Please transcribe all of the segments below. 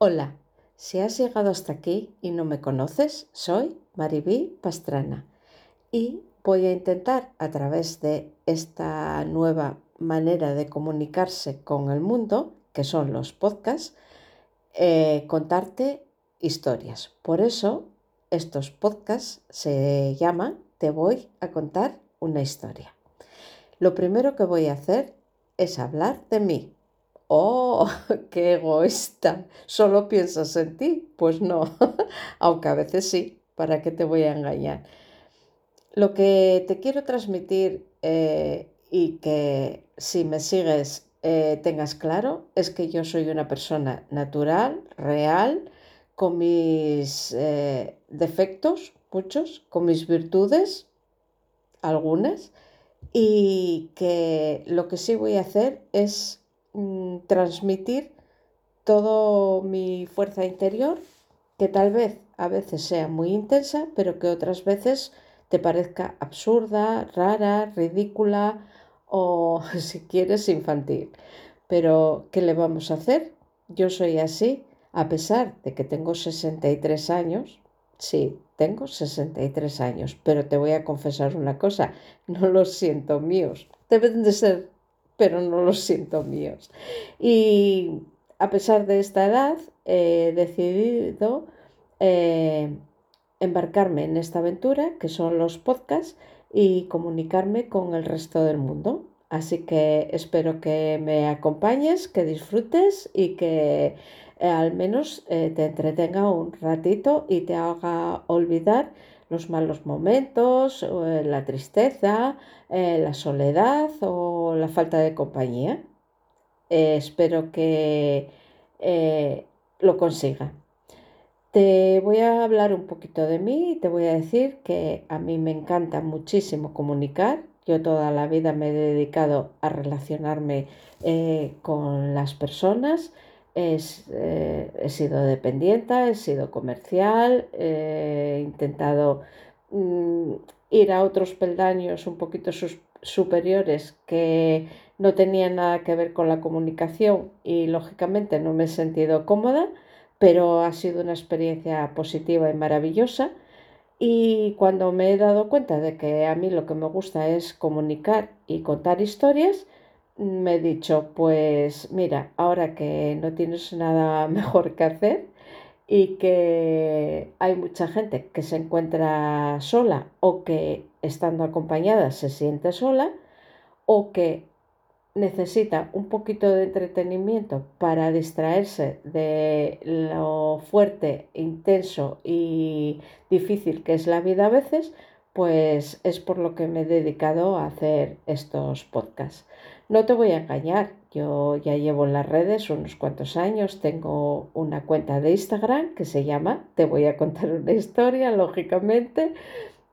Hola, si has llegado hasta aquí y no me conoces, soy Maribí Pastrana y voy a intentar a través de esta nueva manera de comunicarse con el mundo, que son los podcasts, eh, contarte historias. Por eso estos podcasts se llaman Te voy a contar una historia. Lo primero que voy a hacer es hablar de mí, Oh, qué egoísta. Solo piensas en ti. Pues no, aunque a veces sí, ¿para qué te voy a engañar? Lo que te quiero transmitir eh, y que si me sigues eh, tengas claro es que yo soy una persona natural, real, con mis eh, defectos, muchos, con mis virtudes, algunas, y que lo que sí voy a hacer es Mm, transmitir toda mi fuerza interior, que tal vez a veces sea muy intensa, pero que otras veces te parezca absurda, rara, ridícula o si quieres infantil. Pero, ¿qué le vamos a hacer? Yo soy así, a pesar de que tengo 63 años. Sí, tengo 63 años, pero te voy a confesar una cosa, no los siento míos. Deben de ser pero no los siento míos. Y a pesar de esta edad, he decidido eh, embarcarme en esta aventura, que son los podcasts, y comunicarme con el resto del mundo. Así que espero que me acompañes, que disfrutes y que eh, al menos eh, te entretenga un ratito y te haga olvidar los malos momentos, eh, la tristeza, eh, la soledad o la falta de compañía. Eh, espero que lo consiga. Te voy a hablar un poquito de mí y te voy a decir que a mí me encanta muchísimo comunicar. Yo toda la vida me he dedicado a relacionarme con las personas eh, he sido dependiente, he sido comercial, he intentado mm, ir a otros peldaños un poquito superiores que no tenían nada que ver con la comunicación y lógicamente no me he sentido cómoda, pero ha sido una experiencia positiva y maravillosa. Y cuando me he dado cuenta de que a mí lo que me gusta es comunicar y contar historias, me he dicho, pues mira, ahora que no tienes nada mejor que hacer y que hay mucha gente que se encuentra sola o que estando acompañada se siente sola o que necesita un poquito de entretenimiento para distraerse de lo fuerte, intenso y difícil que es la vida a veces, pues es por lo que me he dedicado a hacer estos podcasts. No te voy a engañar, yo ya llevo en las redes unos cuantos años, tengo una cuenta de Instagram que se llama Te voy a contar una historia, lógicamente,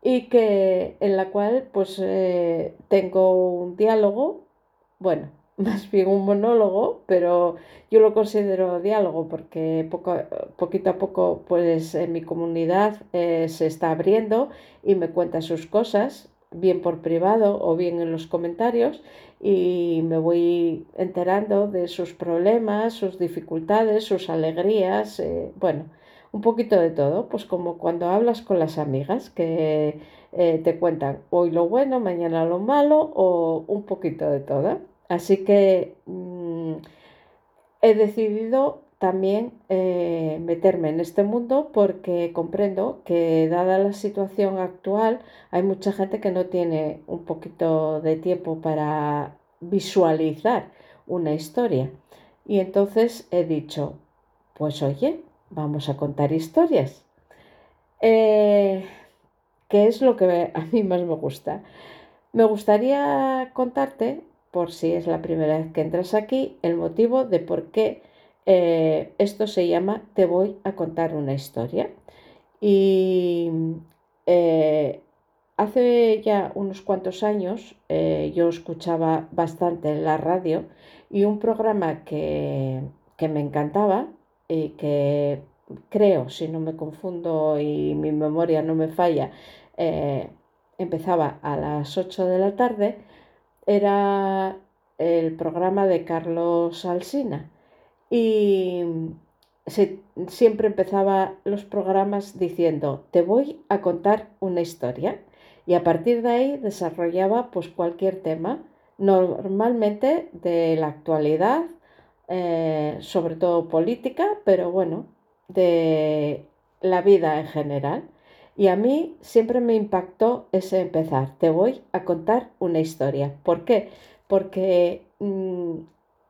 y que en la cual pues eh, tengo un diálogo, bueno, más bien un monólogo, pero yo lo considero diálogo porque poco, poquito a poco pues en mi comunidad eh, se está abriendo y me cuenta sus cosas, bien por privado o bien en los comentarios y me voy enterando de sus problemas, sus dificultades, sus alegrías, eh, bueno, un poquito de todo, pues como cuando hablas con las amigas que eh, te cuentan hoy lo bueno, mañana lo malo o un poquito de todo. Así que mm, he decidido también eh, meterme en este mundo porque comprendo que dada la situación actual hay mucha gente que no tiene un poquito de tiempo para visualizar una historia. Y entonces he dicho, pues oye, vamos a contar historias. Eh, ¿Qué es lo que a mí más me gusta? Me gustaría contarte por si es la primera vez que entras aquí, el motivo de por qué eh, esto se llama Te voy a contar una historia. Y eh, hace ya unos cuantos años eh, yo escuchaba bastante la radio y un programa que, que me encantaba y que creo, si no me confundo y mi memoria no me falla, empezaba a las 8 de la tarde era el programa de Carlos Alsina. Y siempre empezaba los programas diciendo, te voy a contar una historia. Y a partir de ahí desarrollaba pues cualquier tema, normalmente de la actualidad, eh, sobre todo política, pero bueno, de la vida en general. Y a mí siempre me impactó ese empezar. Te voy a contar una historia. ¿Por qué? Porque mm,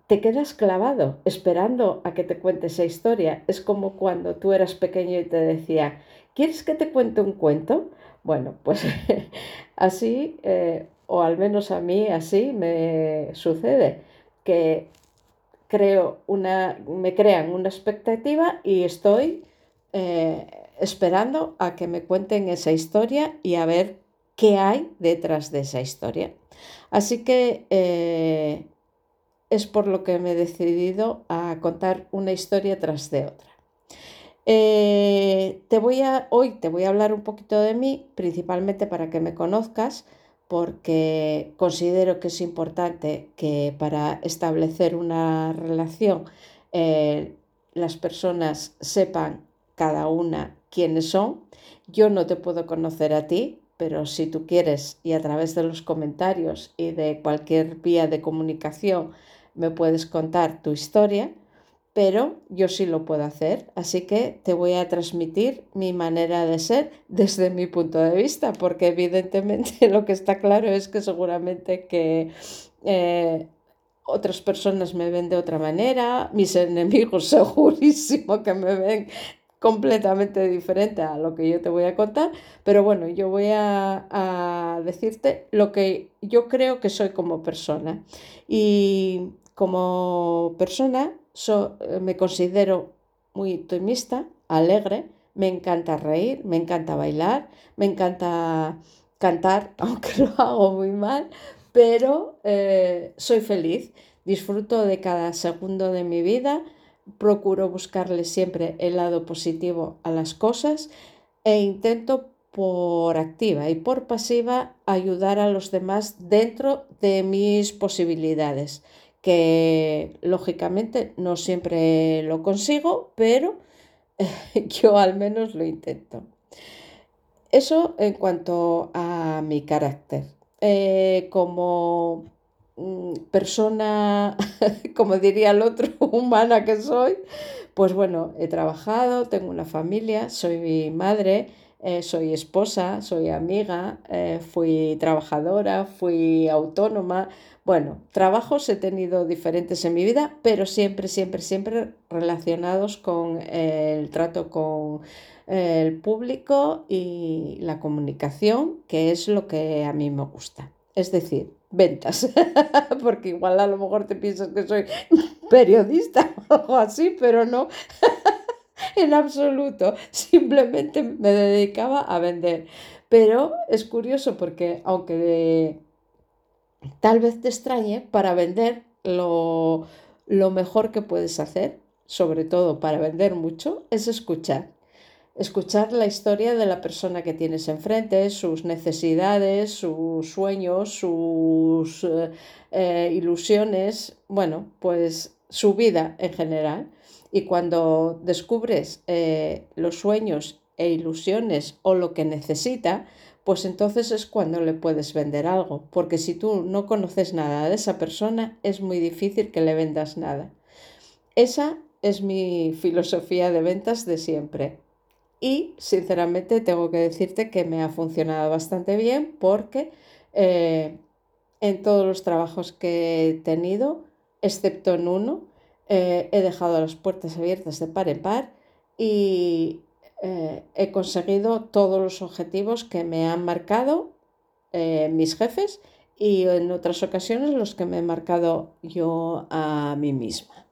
te quedas clavado esperando a que te cuente esa historia. Es como cuando tú eras pequeño y te decía, ¿quieres que te cuente un cuento? Bueno, pues así, eh, o al menos a mí así me sucede, que creo una, me crean una expectativa y estoy eh, esperando a que me cuenten esa historia y a ver qué hay detrás de esa historia. Así que eh, es por lo que me he decidido a contar una historia tras de otra. Eh, te voy a, hoy te voy a hablar un poquito de mí, principalmente para que me conozcas, porque considero que es importante que para establecer una relación eh, las personas sepan cada una quiénes son. Yo no te puedo conocer a ti, pero si tú quieres y a través de los comentarios y de cualquier vía de comunicación me puedes contar tu historia, pero yo sí lo puedo hacer, así que te voy a transmitir mi manera de ser desde mi punto de vista, porque evidentemente lo que está claro es que seguramente que eh, otras personas me ven de otra manera, mis enemigos segurísimo que me ven completamente diferente a lo que yo te voy a contar, pero bueno, yo voy a, a decirte lo que yo creo que soy como persona. Y como persona eh, me considero muy optimista, alegre, me encanta reír, me encanta bailar, me encanta cantar, aunque lo hago muy mal, pero eh, soy feliz, disfruto de cada segundo de mi vida, procuro buscarle siempre el lado positivo a las cosas e intento por activa y por pasiva ayudar a los demás dentro de mis posibilidades que lógicamente no siempre lo consigo, pero yo al menos lo intento. Eso en cuanto a mi carácter. Eh, como mm, persona, como diría el otro, humana que soy, pues bueno, he trabajado, tengo una familia, soy mi madre, eh, soy esposa, soy amiga, eh, fui trabajadora, fui autónoma, bueno, trabajos he tenido diferentes en mi vida, pero siempre, siempre, siempre relacionados con el trato con el público y la comunicación, que es lo que a mí me gusta. Es decir, ventas, porque igual a lo mejor te piensas que soy periodista o algo así, pero no, en absoluto, simplemente me dedicaba a vender. Pero es curioso porque aunque tal vez te extrañe para vender lo, mejor que puedes hacer, sobre todo para vender mucho, es escuchar. Escuchar la historia de la persona que tienes enfrente, sus necesidades, sus sueños, sus eh, eh, ilusiones, bueno, pues su vida en general. Y cuando descubres eh, los sueños e ilusiones o lo que necesita, pues entonces es cuando le puedes vender algo, porque si tú no conoces nada de esa persona, es muy difícil que le vendas nada. Esa es mi filosofía de ventas de siempre. Y sinceramente tengo que decirte que me ha funcionado bastante bien porque eh, en todos los trabajos que he tenido, excepto en uno, eh, he dejado las puertas abiertas de par en par y eh, he conseguido todos los objetivos que me han marcado eh, mis jefes y en otras ocasiones los que me he marcado yo a mí misma.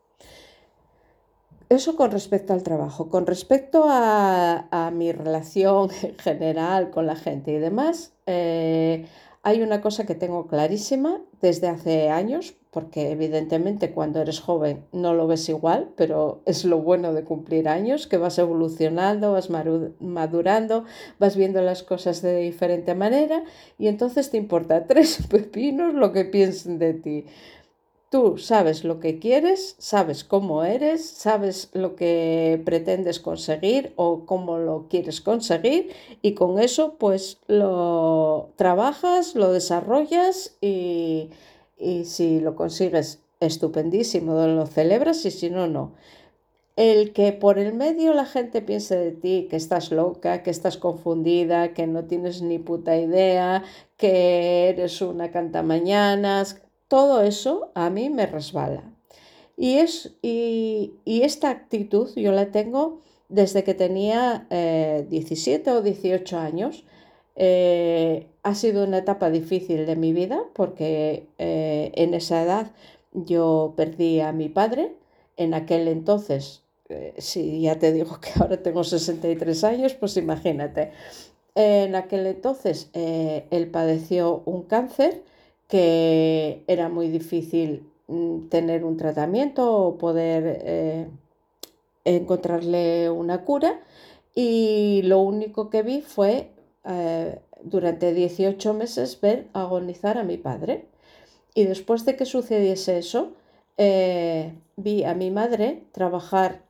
Eso con respecto al trabajo. Con respecto a, mi relación en general con la gente y demás, eh, hay una cosa que tengo clarísima desde hace años, porque evidentemente cuando eres joven no lo ves igual, pero es lo bueno de cumplir años, que vas evolucionando, vas madurando, vas viendo las cosas de diferente manera y entonces te importa tres pepinos lo que piensen de ti. Tú sabes lo que quieres, sabes cómo eres, sabes lo que pretendes conseguir o cómo lo quieres conseguir y con eso pues lo trabajas, lo desarrollas y, y si lo consigues estupendísimo, lo celebras y si no, no. El que por el medio la gente piense de ti que estás loca, que estás confundida, que no tienes ni puta idea, que eres una cantamañanas, todo eso a mí me resbala. Y, es, y, esta actitud yo la tengo desde que tenía 17 eh, o 18 años. Eh, ha sido una etapa difícil de mi vida porque eh, en esa edad yo perdí a mi padre. En aquel entonces, si ya te digo que ahora tengo 63 años, pues imagínate. En aquel entonces él padeció un cáncer que era muy difícil mm, tener un tratamiento o poder eh, encontrarle una cura y lo único que vi fue eh, durante 18 meses ver agonizar a mi padre. Y después de que sucediese eso, eh, vi a mi madre trabajar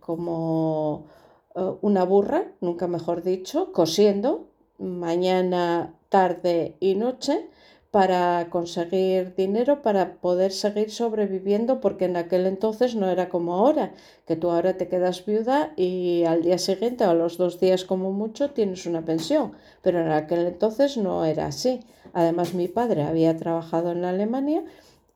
como una burra, nunca mejor dicho, cosiendo mañana, tarde y noche para conseguir dinero para poder seguir sobreviviendo porque en aquel entonces no era como ahora, que tú ahora te quedas viuda y al día siguiente o a los dos días como mucho tienes una pensión, pero en aquel entonces no era así. Además mi padre había trabajado en Alemania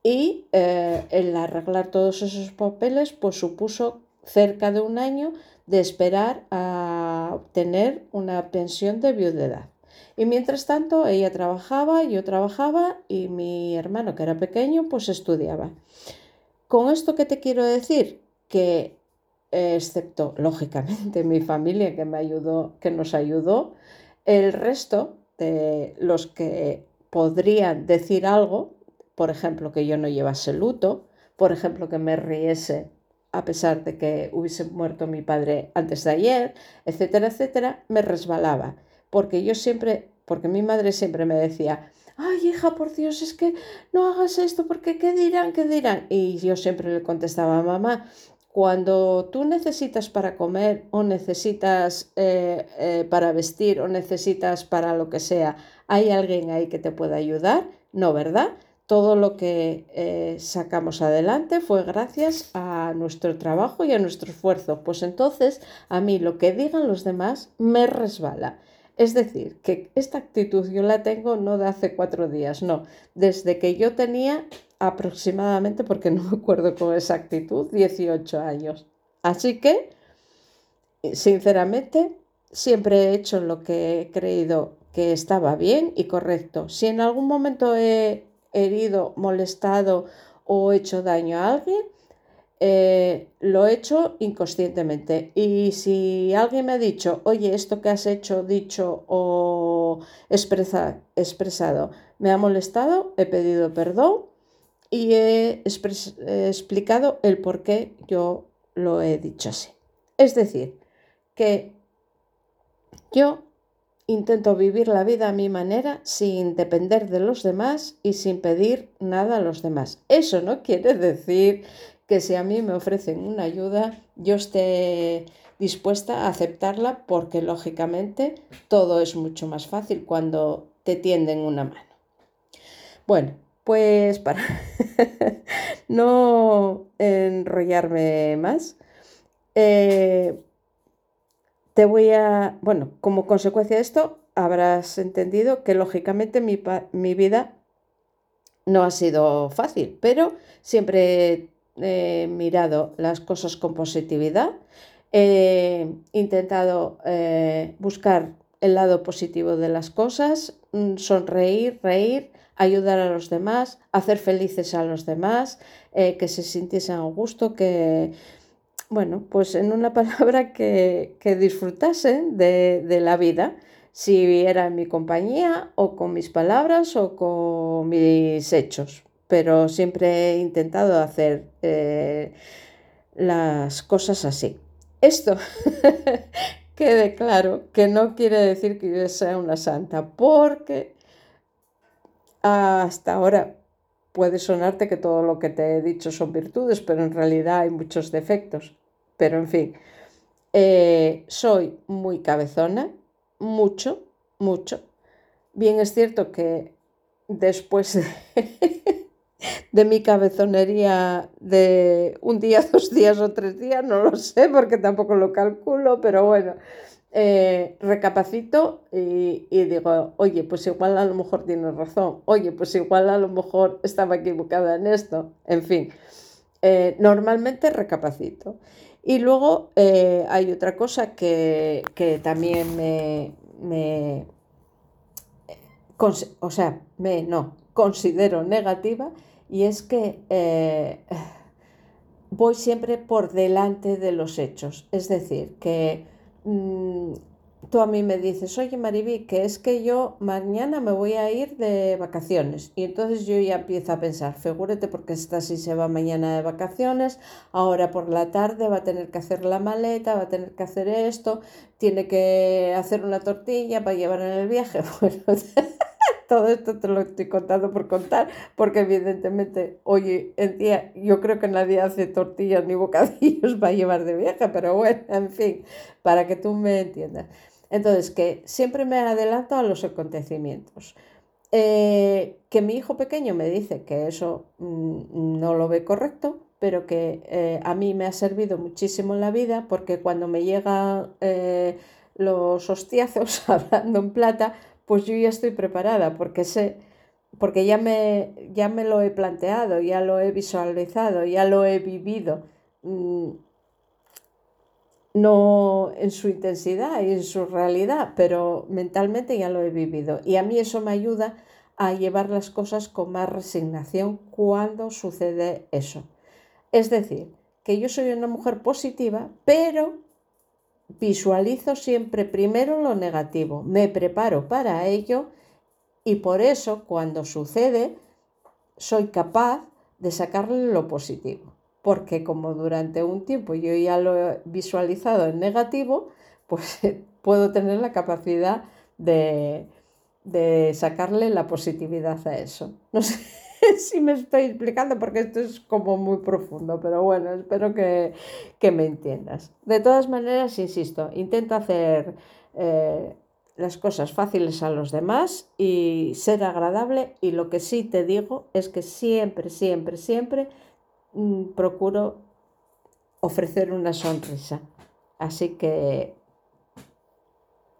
y eh, el arreglar todos esos papeles pues supuso cerca de un año de esperar a obtener una pensión de viudedad. Y mientras tanto, ella trabajaba, yo trabajaba y mi hermano, que era pequeño, pues estudiaba. Con esto que te quiero decir, que excepto, lógicamente, mi familia que me ayudó, que nos ayudó, el resto de los que podrían decir algo, por ejemplo, que yo no llevase luto, por ejemplo, que me riese a pesar de que hubiese muerto mi padre antes de ayer, etcétera, etcétera, me resbalaba porque yo siempre, porque mi madre siempre me decía, ay hija, por Dios, es que no hagas esto, porque ¿qué dirán? ¿Qué dirán? Y yo siempre le contestaba, mamá, cuando tú necesitas para comer o necesitas eh, eh, para vestir o necesitas para lo que sea, ¿hay alguien ahí que te pueda ayudar? No, ¿verdad? Todo lo que eh, sacamos adelante fue gracias a nuestro trabajo y a nuestro esfuerzo. Pues entonces a mí lo que digan los demás me resbala. Es decir, que esta actitud yo la tengo no de hace cuatro días, no, desde que yo tenía aproximadamente, porque no me acuerdo con exactitud, 18 años. Así que, sinceramente, siempre he hecho lo que he creído que estaba bien y correcto. Si en algún momento he herido, molestado o hecho daño a alguien, eh, lo he hecho inconscientemente. Y si alguien me ha dicho, oye, esto que has hecho, dicho o expresado me ha molestado, he pedido perdón y he, explicado el por qué yo lo he dicho así. Es decir, que yo intento vivir la vida a mi manera sin depender de los demás y sin pedir nada a los demás. Eso no quiere decir que si a mí me ofrecen una ayuda, yo esté dispuesta a aceptarla porque lógicamente todo es mucho más fácil cuando te tienden una mano. Bueno, pues para no enrollarme más, eh, te voy a, bueno, como consecuencia de esto, habrás entendido que lógicamente mi, mi vida no ha sido fácil, pero siempre he mirado las cosas con positividad, he intentado eh, buscar el lado positivo de las cosas, mm, sonreír, reír, ayudar a los demás, hacer felices a los demás, eh, que se sintiesen a gusto, que, bueno, pues en una palabra que, disfrutasen de, de la vida, si era en mi compañía o con mis palabras o con mis hechos pero siempre he intentado hacer eh, las cosas así. Esto quede claro que no quiere decir que yo sea una santa, porque hasta ahora puede sonarte que todo lo que te he dicho son virtudes, pero en realidad hay muchos defectos. Pero en fin, eh, soy muy cabezona, mucho, mucho. Bien es cierto que después de, mi cabezonería de un día, dos días o tres días, no lo sé porque tampoco lo calculo, pero bueno, eh, recapacito y, digo, oye, pues igual a lo mejor tienes razón, oye, pues igual a lo mejor estaba equivocada en esto, en fin, eh, normalmente recapacito. Y luego eh, hay otra cosa que, también me, o sea, me, no, considero negativa y es que voy siempre por delante de los hechos. Es decir, que Mm, tú a mí me dices, oye Mariví, que es que yo mañana me voy a ir de vacaciones. Y entonces yo ya empiezo a pensar, figúrate porque esta sí se va mañana de vacaciones, ahora por la tarde va a tener que hacer la maleta, va a tener que hacer esto, tiene que hacer una tortilla para llevar en el viaje. Bueno, todo esto te lo estoy contando por contar, porque evidentemente, oye, en día yo creo que nadie hace tortillas ni bocadillos para llevar de viaje, pero bueno, en fin, para que tú me entiendas. Entonces, que siempre me adelanto a los acontecimientos. Eh, que mi hijo pequeño me dice que eso mm, no lo ve correcto, pero que eh, a mí me ha servido muchísimo en la vida porque cuando me llegan eh, los hostiazos, hablando en plata, pues yo ya estoy preparada porque sé, porque ya me, ya me lo he planteado, ya lo he visualizado, ya lo he vivido. Mm, no en su intensidad y en su realidad, pero mentalmente ya lo he vivido. Y a mí eso me ayuda a llevar las cosas con más resignación cuando sucede eso. Es decir, que yo soy una mujer positiva, pero visualizo siempre primero lo negativo, me preparo para ello y por eso cuando sucede soy capaz de sacarle lo positivo. Porque como durante un tiempo yo ya lo he visualizado en negativo, pues puedo tener la capacidad de, de sacarle la positividad a eso. si me estoy explicando porque esto es como muy profundo, pero bueno, espero que, me entiendas. De todas maneras, insisto, intento hacer eh, las cosas fáciles a los demás y ser agradable y lo que sí te digo es que siempre, siempre, siempre mm, procuro ofrecer una sonrisa. Así que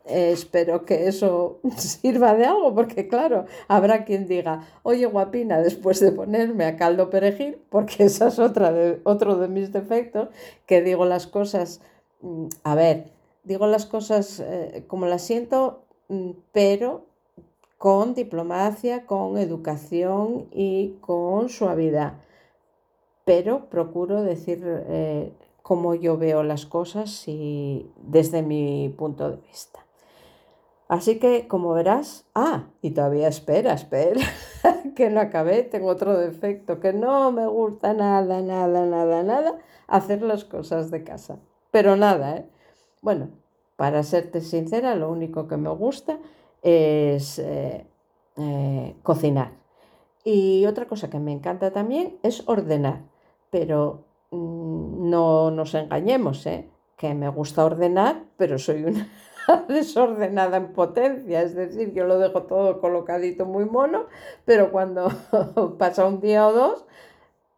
espero que eso sirva de algo, porque claro, habrá quien diga, oye guapina, después de ponerme a caldo perejil, porque esa es otra de, otro de mis defectos, que digo las cosas, mm, a ver, digo las cosas eh, como las siento, mm, pero con diplomacia, con educación y con suavidad. Pero procuro decir eh, cómo yo veo las cosas y desde mi punto de vista. Así que, como verás, ah, y todavía espera, espera, que no acabé, tengo otro defecto, que no me gusta nada, nada, nada, nada hacer las cosas de casa. Pero nada, ¿eh? Bueno, para serte sincera, lo único que me gusta es eh, eh, cocinar. Y otra cosa que me encanta también es ordenar, pero mm, no nos engañemos, ¿eh? que me gusta ordenar, pero soy una desordenada en potencia, es decir, yo lo dejo todo colocadito muy mono, pero cuando pasa un día o dos,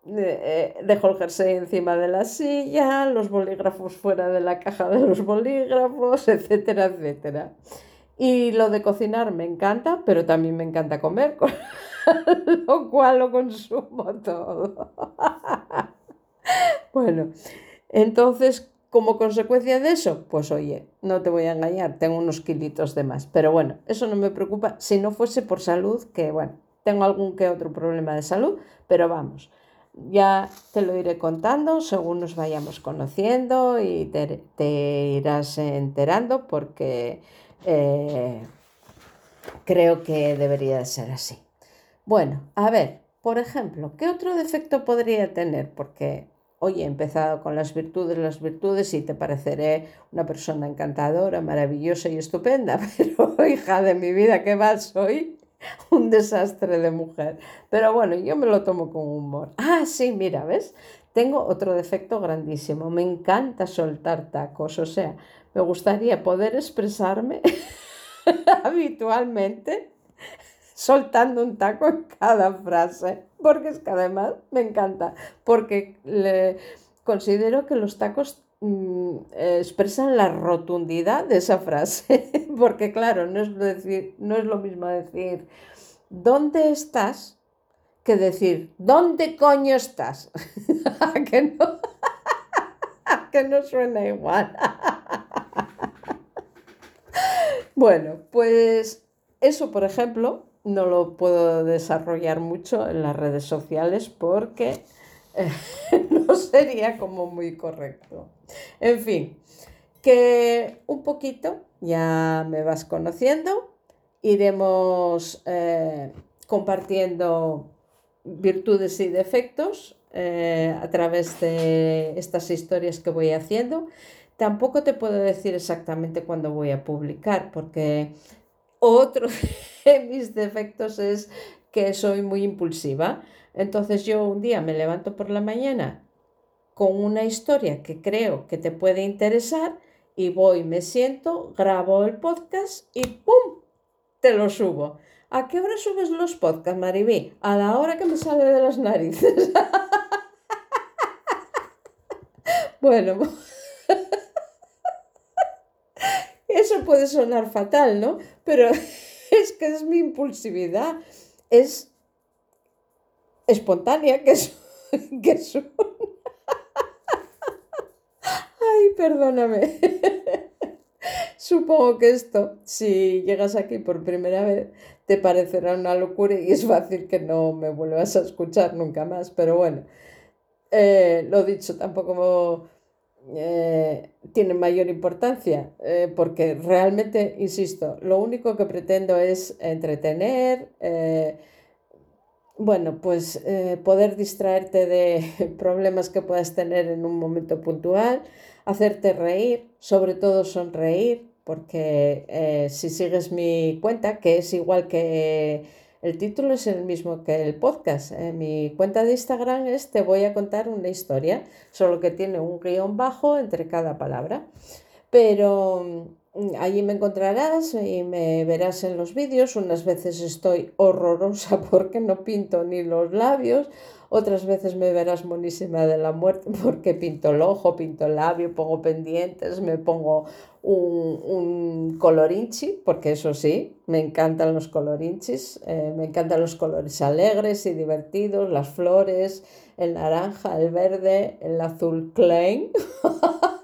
eh, eh, dejo el jersey encima de la silla, los bolígrafos fuera de la caja de los bolígrafos, etcétera, etcétera. Y lo de cocinar me encanta, pero también me encanta comer, lo cual lo consumo todo. bueno, entonces, como consecuencia de eso, pues oye, no te voy a engañar, tengo unos kilitos de más. Pero bueno, eso no me preocupa si no fuese por salud, que bueno, tengo algún que otro problema de salud, pero vamos, ya te lo iré contando según nos vayamos conociendo y te, irás enterando porque eh, creo que debería de ser así. Bueno, a ver, por ejemplo, ¿qué otro defecto podría tener? Porque Oye, he empezado con las virtudes, las virtudes y te pareceré una persona encantadora, maravillosa y estupenda, pero hija de mi vida, ¿qué más soy? un desastre de mujer. Pero bueno, yo me lo tomo con humor. Ah, sí, mira, ¿ves? Tengo otro defecto grandísimo. Me encanta soltar tacos. O sea, me gustaría poder expresarme habitualmente soltando un taco en cada frase. Porque es que además me encanta. Porque considero que los tacos mm, expresan la rotundidad de esa frase. Porque claro, no es, decir, no es lo mismo decir, ¿dónde estás? que decir, ¿dónde coño estás? que no? que no suena igual. bueno, pues eso, por ejemplo, no lo puedo desarrollar mucho en las redes sociales porque eh, no sería como muy correcto. En fin, que un poquito ya me vas conociendo, iremos eh, compartiendo virtudes y defectos eh, a través de estas historias que voy haciendo. Tampoco te puedo decir exactamente cuándo voy a publicar, porque otro de mis defectos es que soy muy impulsiva. Entonces yo un día me levanto por la mañana con una historia que creo que te puede interesar y voy, me siento, grabo el podcast y ¡pum! te lo subo. ¿A qué hora subes los podcasts, Maribí? A la hora que me sale de las narices. bueno, eso puede sonar fatal, ¿no? Pero es que es mi impulsividad. Es espontánea, que es... Que es Ay, perdóname. Supongo que esto, si llegas aquí por primera vez, te parecerá una locura y es fácil que no me vuelvas a escuchar nunca más. Pero bueno, eh, lo dicho, tampoco eh, tiene mayor importancia eh, porque realmente, insisto, lo único que pretendo es entretener. bueno, pues poder distraerte de problemas que puedas tener en un momento puntual, hacerte reír, sobre todo sonreír, porque eh, si sigues mi cuenta, que es igual que el título es el mismo que el podcast, eh, mi cuenta de Instagram es Te voy a contar una historia, solo que tiene un guion bajo entre cada palabra. Pero mm, allí me encontrarás y me verás en los vídeos. Unas veces estoy horrorosa porque no pinto ni los labios, otras veces me verás monísima de la muerte porque pinto el ojo, pinto el labio, pongo pendientes, me pongo un, un colorinchi, porque eso sí, me encantan los colorinchis, eh, me encantan los colores alegres y divertidos, las flores, el naranja, el verde, el azul klein.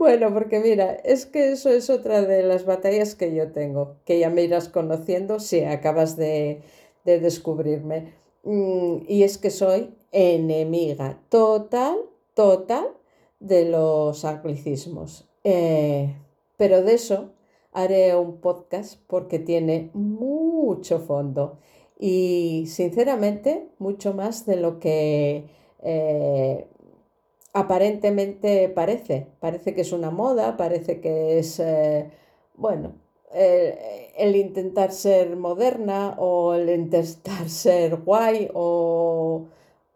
Bueno, porque mira, es que eso es otra de las batallas que yo tengo, que ya me irás conociendo si acabas de, de descubrirme. Mm, y es que soy enemiga total, total de los anglicismos. Eh, pero de eso haré un podcast porque tiene mucho fondo y sinceramente mucho más de lo que eh, aparentemente parece. Parece que es una moda, parece que es, eh, bueno, el, intentar ser moderna o el intentar ser guay o,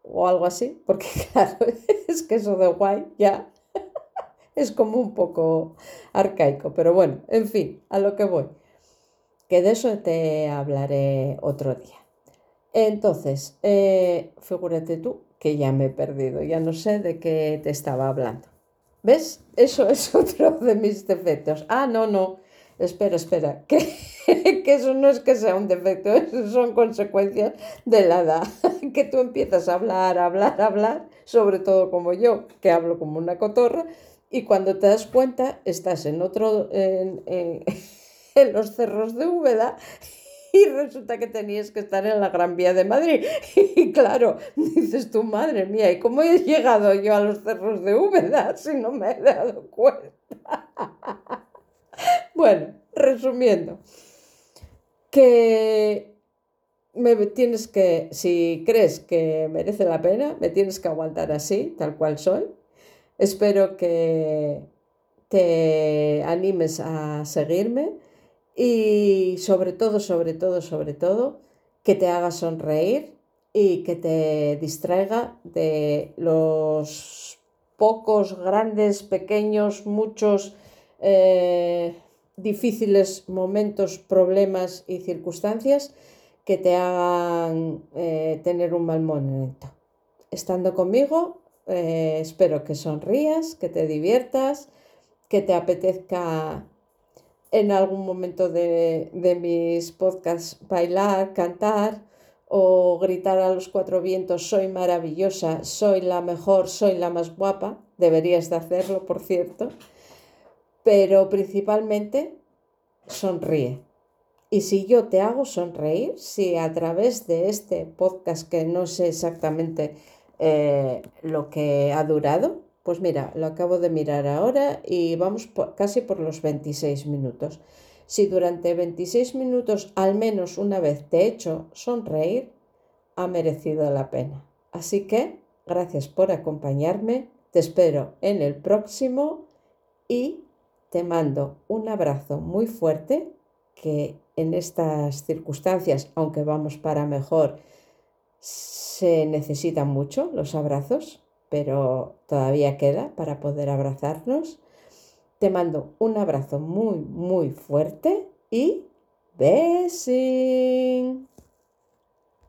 o algo así, porque claro, es que eso de guay ya es como un poco arcaico, pero bueno, en fin, a lo que voy, que de eso te hablaré otro día. Entonces, eh, figúrate tú que ya me he perdido, ya no sé de qué te estaba hablando. ¿Ves? Eso es otro de mis defectos. Ah, no, no, espera, espera, que, eso no es que sea un defecto, eso son consecuencias de la edad, que tú empiezas a hablar, hablar, hablar, sobre todo como yo, que hablo como una cotorra, y cuando te das cuenta estás en otro, en, en, los cerros de Úbeda y resulta que tenías que estar en la Gran Vía de Madrid. Y claro, dices tu madre mía, ¿y cómo he llegado yo a los cerros de Úbeda si no me he dado cuenta? Bueno, resumiendo, que me tienes que, si crees que merece la pena, me tienes que aguantar así, tal cual soy. Espero que te animes a seguirme y sobre todo, sobre todo, sobre todo, que te haga sonreír y que te distraiga de los pocos, grandes, pequeños, muchos eh, difíciles momentos, problemas y circunstancias que te hagan eh, tener un mal momento. Estando conmigo, eh, espero que sonrías, que te diviertas, que te apetezca en algún momento de, de mis podcasts bailar, cantar o gritar a los cuatro vientos, soy maravillosa, soy la mejor, soy la más guapa. Deberías de hacerlo, por cierto. Pero principalmente sonríe. Y si yo te hago sonreír, si a través de este podcast, que no sé exactamente eh, lo que ha durado, pues mira, lo acabo de mirar ahora y vamos casi por los 26 minutos. Si durante 26 minutos al menos una vez te he hecho sonreír, ha merecido la pena. Así que, gracias por acompañarme, te espero en el próximo y te mando un abrazo muy fuerte que en estas circunstancias, aunque vamos para mejor, se necesitan mucho los abrazos, pero todavía queda para poder abrazarnos. Te mando un abrazo muy, muy fuerte y besing.